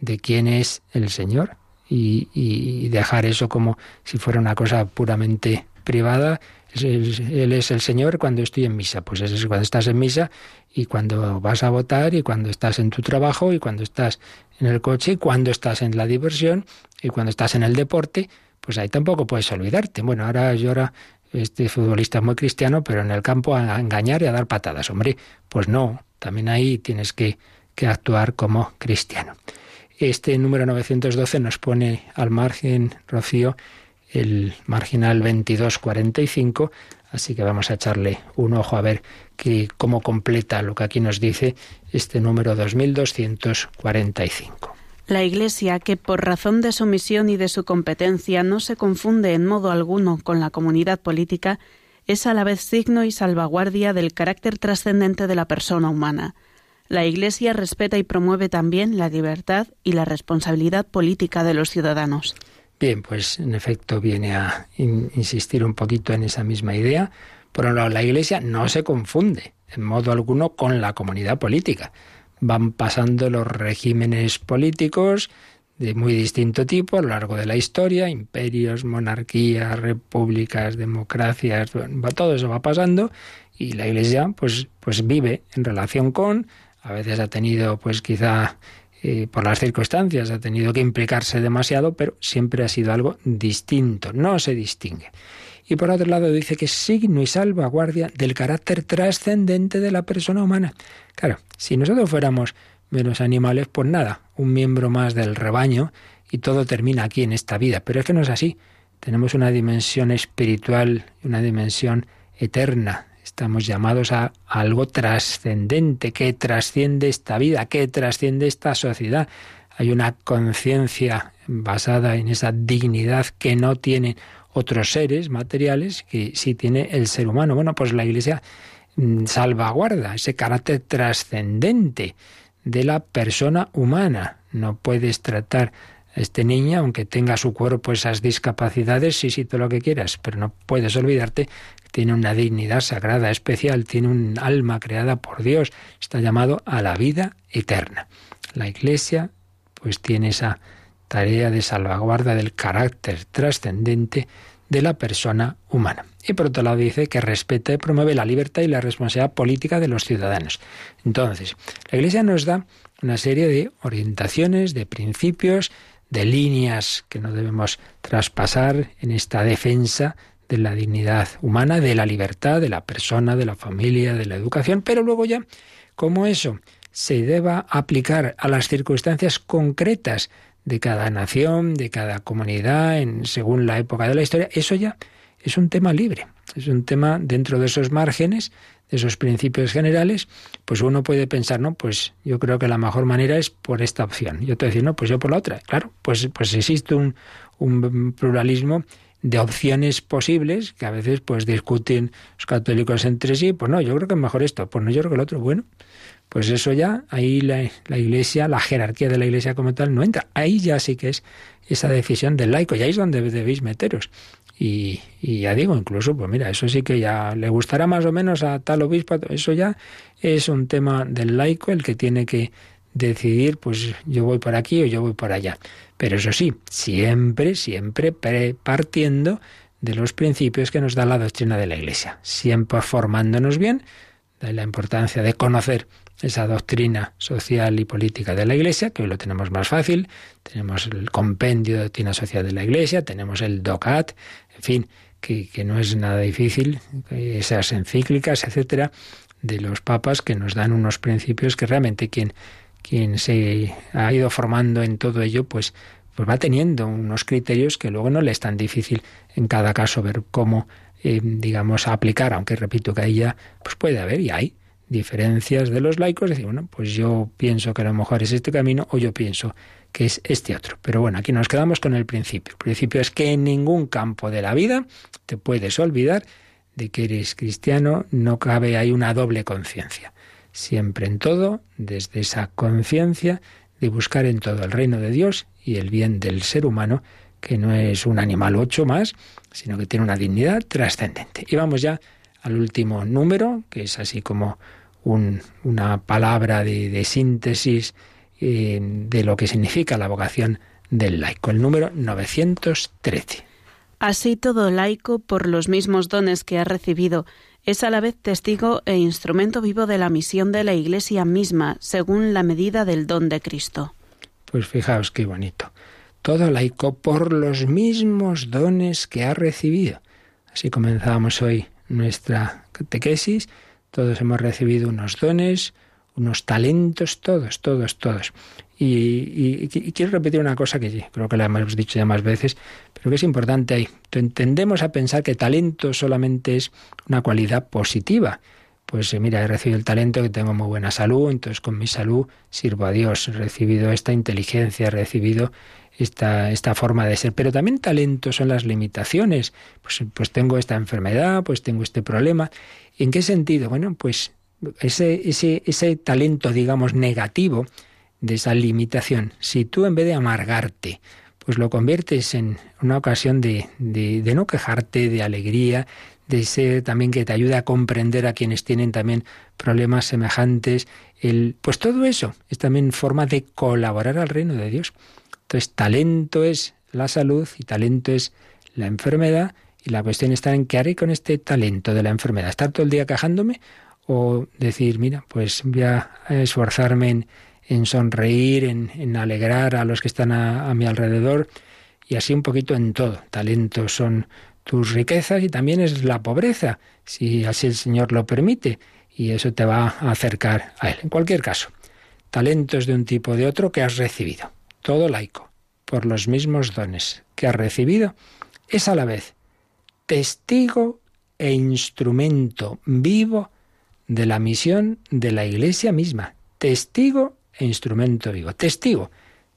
de quién es el Señor y, dejar eso como si fuera una cosa puramente privada. Él es el Señor cuando estoy en misa. Pues es cuando estás en misa y cuando vas a votar y cuando estás en tu trabajo y cuando estás en el coche y cuando estás en la diversión y cuando estás en el deporte, pues ahí tampoco puedes olvidarte. Bueno, ahora yo ahora este futbolista es muy cristiano, pero en el campo a engañar y a dar patadas. Hombre, pues no, también ahí tienes que, que actuar como cristiano. Este número 912 nos pone al margen, Rocío, el marginal 2245, así que vamos a echarle un ojo a ver que, cómo completa lo que aquí nos dice este número 2245. La Iglesia, que por razón de su misión y de su competencia no se confunde en modo alguno con la comunidad política, es a la vez signo y salvaguardia del carácter trascendente de la persona humana. La Iglesia respeta y promueve también la libertad y la responsabilidad política de los ciudadanos. Bien, pues en efecto viene a insistir un poquito en esa misma idea. Por un lado, la Iglesia no se confunde en modo alguno con la comunidad política. Van pasando los regímenes políticos de muy distinto tipo a lo largo de la historia, imperios, monarquías, repúblicas, democracias, todo eso va pasando y la Iglesia pues, pues vive en relación con a veces ha tenido, pues quizá eh, por las circunstancias, ha tenido que implicarse demasiado, pero siempre ha sido algo distinto, no se distingue. Y por otro lado dice que es signo y salvaguardia del carácter trascendente de la persona humana. Claro, si nosotros fuéramos menos animales, pues nada, un miembro más del rebaño y todo termina aquí en esta vida. Pero es que no es así. Tenemos una dimensión espiritual, una dimensión eterna. Estamos llamados a algo trascendente, que trasciende esta vida, que trasciende esta sociedad. Hay una conciencia basada en esa dignidad que no tienen otros seres materiales, que sí tiene el ser humano. Bueno, pues la Iglesia mm, salvaguarda ese carácter trascendente de la persona humana. No puedes tratar a este niño, aunque tenga su cuerpo esas discapacidades, sí, sí, todo lo que quieras, pero no puedes olvidarte que tiene una dignidad sagrada, especial, tiene un alma creada por Dios, está llamado a la vida eterna. La Iglesia, pues tiene esa tarea de salvaguarda del carácter trascendente de la persona humana. Y por otro lado dice que respeta y promueve la libertad y la responsabilidad política de los ciudadanos. Entonces, la Iglesia nos da una serie de orientaciones, de principios, de líneas que no debemos traspasar en esta defensa de la dignidad humana, de la libertad, de la persona, de la familia, de la educación, pero luego ya, como eso se deba aplicar a las circunstancias concretas de cada nación, de cada comunidad, en, según la época de la historia, eso ya es un tema libre, es un tema dentro de esos márgenes, de esos principios generales, pues uno puede pensar, no, pues yo creo que la mejor manera es por esta opción. Yo te decir, no, pues yo por la otra. Claro, pues, pues existe un, un pluralismo de opciones posibles que a veces pues discuten los católicos entre sí, pues no, yo creo que es mejor esto, pues no, yo creo que el otro, bueno, pues eso ya, ahí la, iglesia, la jerarquía de la iglesia como tal no entra. Ahí ya sí que es esa decisión del laico, y ahí es donde debéis meteros. Y, y, ya digo, incluso, pues mira, eso sí que ya le gustará más o menos a tal obispo, eso ya es un tema del laico el que tiene que decidir, pues yo voy por aquí o yo voy por allá. Pero eso sí, siempre, siempre partiendo de los principios que nos da la doctrina de la Iglesia, siempre formándonos bien, de la importancia de conocer esa doctrina social y política de la Iglesia, que hoy lo tenemos más fácil, tenemos el compendio de doctrina social de la Iglesia, tenemos el DOCAT, en fin, que, que no es nada difícil, esas encíclicas, etcétera, de los papas que nos dan unos principios que realmente quien, quien se ha ido formando en todo ello, pues, pues va teniendo unos criterios que luego no le es tan difícil en cada caso ver cómo, eh, digamos, aplicar, aunque repito que ahí ya pues puede haber y hay diferencias de los laicos, decir, bueno, pues yo pienso que a lo mejor es este camino o yo pienso que es este otro. Pero bueno, aquí nos quedamos con el principio. El principio es que en ningún campo de la vida te puedes olvidar de que eres cristiano, no cabe ahí una doble conciencia. Siempre en todo, desde esa conciencia de buscar en todo el reino de Dios y el bien del ser humano, que no es un animal ocho más, sino que tiene una dignidad trascendente. Y vamos ya al último número, que es así como una palabra de, síntesis eh, de lo que significa la vocación del laico, el número 913. Así todo laico, por los mismos dones que ha recibido, es a la vez testigo e instrumento vivo de la misión de la Iglesia misma, según la medida del don de Cristo. Pues fijaos qué bonito. Todo laico por los mismos dones que ha recibido. Así comenzamos hoy nuestra catequesis, todos hemos recibido unos dones, unos talentos, todos, todos, todos. Y, quiero repetir una cosa que creo que la hemos dicho ya más veces, pero que es importante ahí. Tendemos a pensar que talento solamente es una cualidad positiva. Pues eh, mira, he recibido el talento que tengo muy buena salud, entonces con mi salud sirvo a Dios, he recibido esta inteligencia, he recibido esta, esta forma de ser. Pero también talento son las limitaciones. Pues, pues tengo esta enfermedad, pues tengo este problema. ¿En qué sentido? Bueno, pues ese, ese, ese talento, digamos, negativo de esa limitación, si tú en vez de amargarte, pues lo conviertes en una ocasión de, de, de no quejarte, de alegría, de ser también que te ayude a comprender a quienes tienen también problemas semejantes. El, pues todo eso es también forma de colaborar al reino de Dios. Entonces, talento es la salud y talento es la enfermedad. Y la cuestión está en qué haré con este talento de la enfermedad. ¿Estar todo el día quejándome? O decir, mira, pues voy a esforzarme en, sonreír, en, alegrar a los que están a, mi alrededor. Y así un poquito en todo. Talentos son tus riquezas y también es la pobreza, si así el Señor lo permite, y eso te va a acercar a Él. En cualquier caso, talentos de un tipo o de otro que has recibido, todo laico, por los mismos dones que has recibido, es a la vez testigo e instrumento vivo de la misión de la Iglesia misma. Testigo e instrumento vivo. Testigo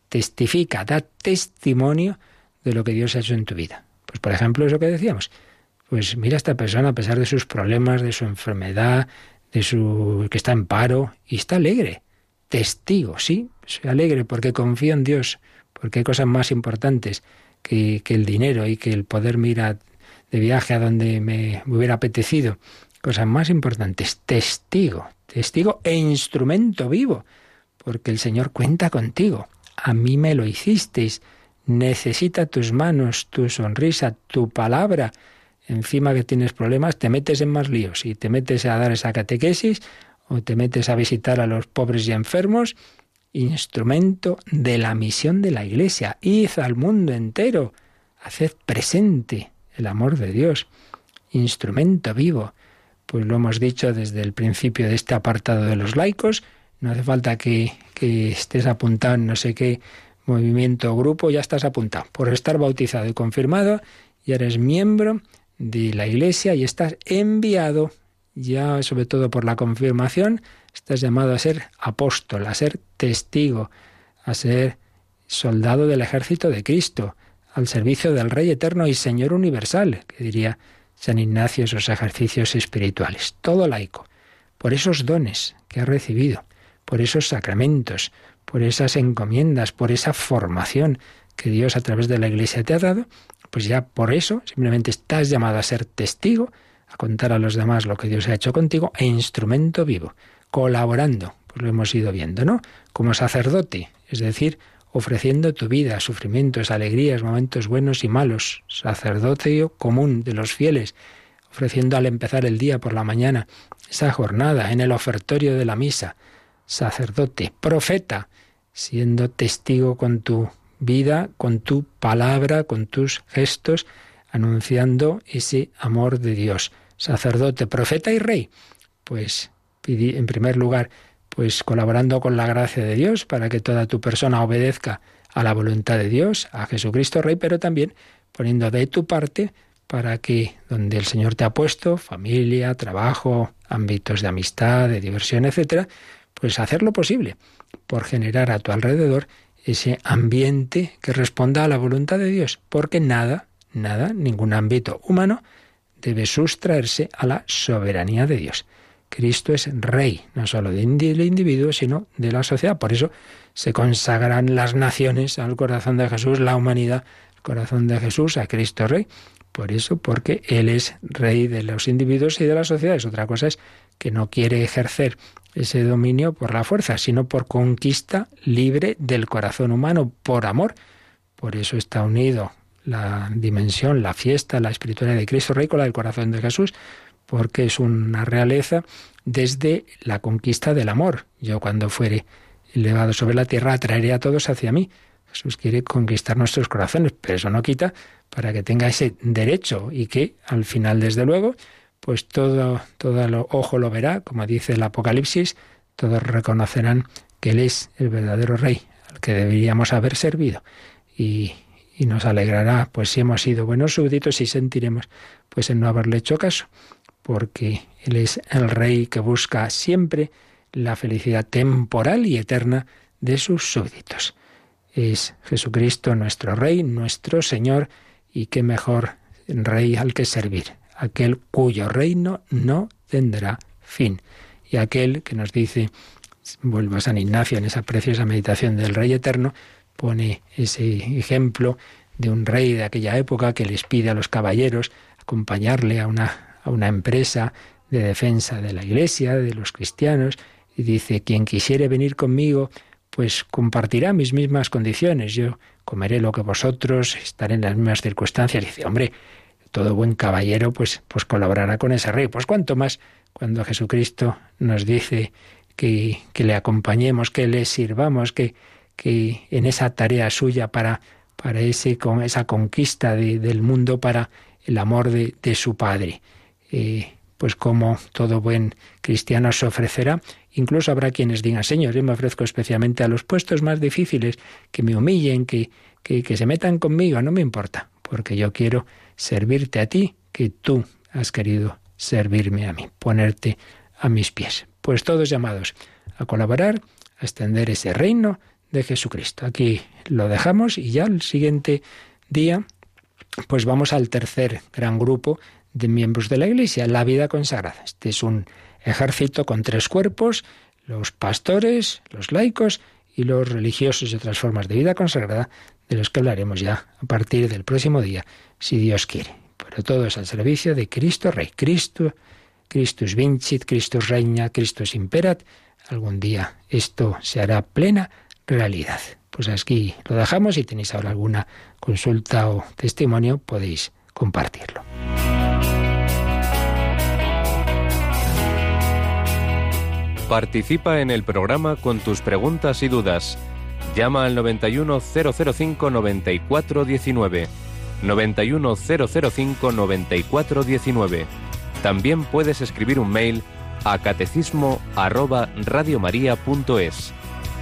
testifica, da testimonio de lo que Dios ha hecho en tu vida. Pues por ejemplo, eso que decíamos. Pues mira a esta persona a pesar de sus problemas, de su enfermedad, de su que está en paro y está alegre. Testigo, sí, alegre porque confía en Dios, porque hay cosas más importantes que, que el dinero y que el poder mirar de viaje a donde me hubiera apetecido. Cosas más importantes. Testigo, testigo e instrumento vivo, porque el Señor cuenta contigo. A mí me lo hicisteis. Necesita tus manos, tu sonrisa, tu palabra. Encima que tienes problemas, te metes en más líos y te metes a dar esa catequesis o te metes a visitar a los pobres y enfermos. Instrumento de la misión de la Iglesia. Id al mundo entero. Haced presente el amor de Dios, instrumento vivo. Pues lo hemos dicho desde el principio de este apartado de los laicos, no hace falta que, que estés apuntado en no sé qué movimiento o grupo, ya estás apuntado. Por estar bautizado y confirmado, ya eres miembro de la Iglesia y estás enviado, ya sobre todo por la confirmación, estás llamado a ser apóstol, a ser testigo, a ser soldado del ejército de Cristo al servicio del Rey eterno y Señor universal, que diría San Ignacio esos ejercicios espirituales. Todo laico, por esos dones que ha recibido, por esos sacramentos, por esas encomiendas, por esa formación que Dios a través de la Iglesia te ha dado, pues ya por eso simplemente estás llamado a ser testigo, a contar a los demás lo que Dios ha hecho contigo e instrumento vivo, colaborando, pues lo hemos ido viendo, ¿no? Como sacerdote, es decir, ofreciendo tu vida, sufrimientos, alegrías, momentos buenos y malos, sacerdote común de los fieles, ofreciendo al empezar el día por la mañana esa jornada en el ofertorio de la misa, sacerdote, profeta, siendo testigo con tu vida, con tu palabra, con tus gestos, anunciando ese amor de Dios. Sacerdote, profeta y rey. Pues en primer lugar pues colaborando con la gracia de Dios para que toda tu persona obedezca a la voluntad de Dios, a Jesucristo Rey, pero también poniendo de tu parte para que donde el Señor te ha puesto, familia, trabajo, ámbitos de amistad, de diversión, etcétera, pues hacer lo posible por generar a tu alrededor ese ambiente que responda a la voluntad de Dios, porque nada, nada, ningún ámbito humano debe sustraerse a la soberanía de Dios. Cristo es rey, no solo del individuo, sino de la sociedad. Por eso se consagran las naciones al corazón de Jesús, la humanidad, al corazón de Jesús, a Cristo rey. Por eso, porque Él es rey de los individuos y de las sociedades. Otra cosa es que no quiere ejercer ese dominio por la fuerza, sino por conquista libre del corazón humano, por amor. Por eso está unido la dimensión, la fiesta, la espiritualidad de Cristo Rey con la del corazón de Jesús, porque es una realeza desde la conquista del amor. Yo cuando fuere elevado sobre la tierra atraeré a todos hacia mí. Jesús quiere conquistar nuestros corazones, pero eso no quita para que tenga ese derecho y que al final, desde luego, pues todo, todo el ojo lo verá, como dice el Apocalipsis, todos reconocerán que Él es el verdadero Rey, al que deberíamos haber servido. Y, y nos alegrará, pues si hemos sido buenos súbditos y sentiremos, pues en no haberle hecho caso porque Él es el Rey que busca siempre la felicidad temporal y eterna de sus súbditos. Es Jesucristo nuestro Rey, nuestro Señor, y qué mejor Rey al que servir, aquel cuyo reino no tendrá fin, y aquel que nos dice, vuelvo a San Ignacio en esa preciosa meditación del Rey Eterno, pone ese ejemplo de un rey de aquella época que les pide a los caballeros acompañarle a una a una empresa de defensa de la Iglesia, de los cristianos, y dice, quien quisiere venir conmigo, pues compartirá mis mismas condiciones, yo comeré lo que vosotros, estaré en las mismas circunstancias. dice, hombre, todo buen caballero pues, pues colaborará con ese rey. Pues cuanto más cuando Jesucristo nos dice que, que le acompañemos, que le sirvamos, que, que en esa tarea suya para, para ese, con esa conquista del mundo, para el amor de, de su Padre. Eh, pues como todo buen cristiano se ofrecerá, incluso habrá quienes digan, Señor, yo me ofrezco especialmente a los puestos más difíciles, que me humillen, que, que, que se metan conmigo, no me importa, porque yo quiero servirte a ti, que tú has querido servirme a mí, ponerte a mis pies. Pues todos llamados a colaborar, a extender ese reino de Jesucristo. Aquí lo dejamos y ya el siguiente día, pues vamos al tercer gran grupo de miembros de la Iglesia, la vida consagrada. Este es un ejército con tres cuerpos, los pastores, los laicos y los religiosos y otras formas de vida consagrada, de los que hablaremos ya a partir del próximo día, si Dios quiere. Pero todo es al servicio de Cristo Rey. Cristo, Christus vincit, Christus reina, Christus imperat. Algún día esto se hará plena realidad. Pues aquí lo dejamos. Si tenéis ahora alguna consulta o testimonio, podéis compartirlo. Participa en el programa con tus preguntas y dudas. Llama al 91005 9419. 91005 9419. También puedes escribir un mail a catecismo arroba.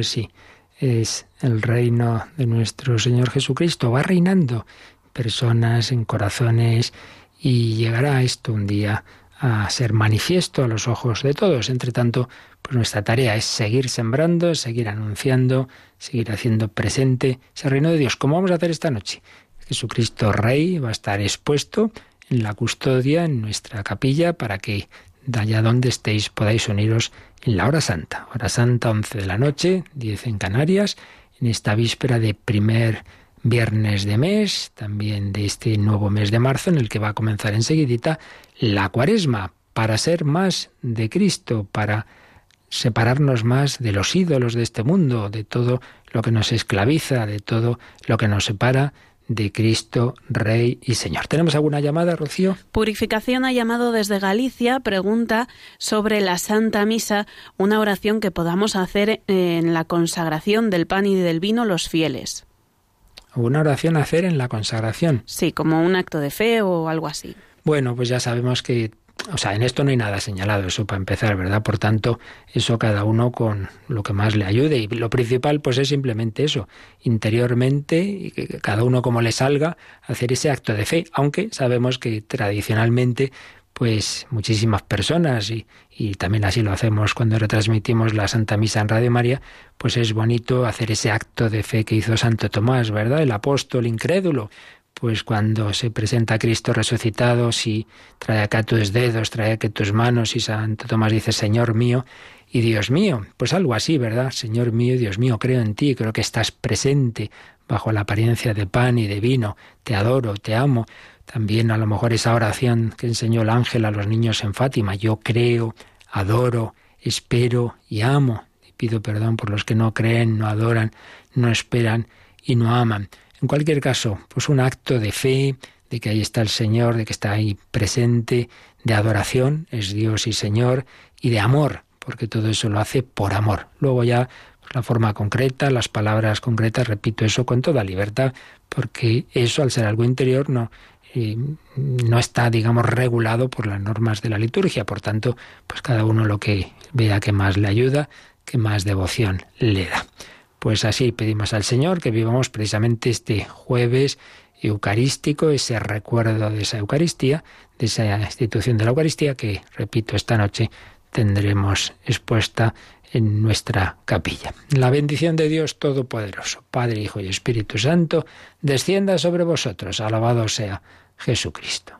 Pues sí, es el reino de nuestro Señor Jesucristo. Va reinando personas, en corazones, y llegará esto un día a ser manifiesto a los ojos de todos. Entre tanto, pues nuestra tarea es seguir sembrando, seguir anunciando, seguir haciendo presente ese reino de Dios. ¿Cómo vamos a hacer esta noche? Jesucristo Rey va a estar expuesto en la custodia, en nuestra capilla, para que de allá donde estéis podáis uniros en la hora santa. Hora santa, 11 de la noche, 10 en Canarias, en esta víspera de primer viernes de mes, también de este nuevo mes de marzo, en el que va a comenzar enseguidita la cuaresma, para ser más de Cristo, para separarnos más de los ídolos de este mundo, de todo lo que nos esclaviza, de todo lo que nos separa de Cristo, Rey y Señor. ¿Tenemos alguna llamada, Rocío? Purificación ha llamado desde Galicia, pregunta sobre la Santa Misa, una oración que podamos hacer en la consagración del pan y del vino los fieles. ¿Una oración a hacer en la consagración? Sí, como un acto de fe o algo así. Bueno, pues ya sabemos que o sea, en esto no hay nada señalado, eso para empezar, ¿verdad? Por tanto, eso cada uno con lo que más le ayude. Y lo principal, pues es simplemente eso, interiormente, cada uno como le salga, hacer ese acto de fe, aunque sabemos que tradicionalmente pues muchísimas personas y, y, también así lo hacemos cuando retransmitimos la Santa Misa en Radio María, pues es bonito hacer ese acto de fe que hizo Santo Tomás, ¿verdad? El apóstol incrédulo, pues cuando se presenta a Cristo resucitado, si trae acá tus dedos, trae aquí tus manos, y Santo Tomás dice, Señor mío y Dios mío, pues algo así, ¿verdad? Señor mío y Dios mío, creo en ti, creo que estás presente bajo la apariencia de pan y de vino, te adoro, te amo. También a lo mejor esa oración que enseñó el ángel a los niños en Fátima, yo creo, adoro, espero y amo. Y pido perdón por los que no creen, no adoran, no esperan y no aman. En cualquier caso, pues un acto de fe, de que ahí está el Señor, de que está ahí presente, de adoración, es Dios y Señor, y de amor, porque todo eso lo hace por amor. Luego ya pues, la forma concreta, las palabras concretas, repito eso con toda libertad, porque eso al ser algo interior no, eh, no está, digamos, regulado por las normas de la liturgia. Por tanto, pues cada uno lo que vea que más le ayuda, que más devoción le da. Pues así pedimos al Señor que vivamos precisamente este jueves eucarístico, ese recuerdo de esa Eucaristía, de esa institución de la Eucaristía que, repito, esta noche tendremos expuesta en nuestra capilla. La bendición de Dios Todopoderoso, Padre, Hijo y Espíritu Santo, descienda sobre vosotros. Alabado sea Jesucristo.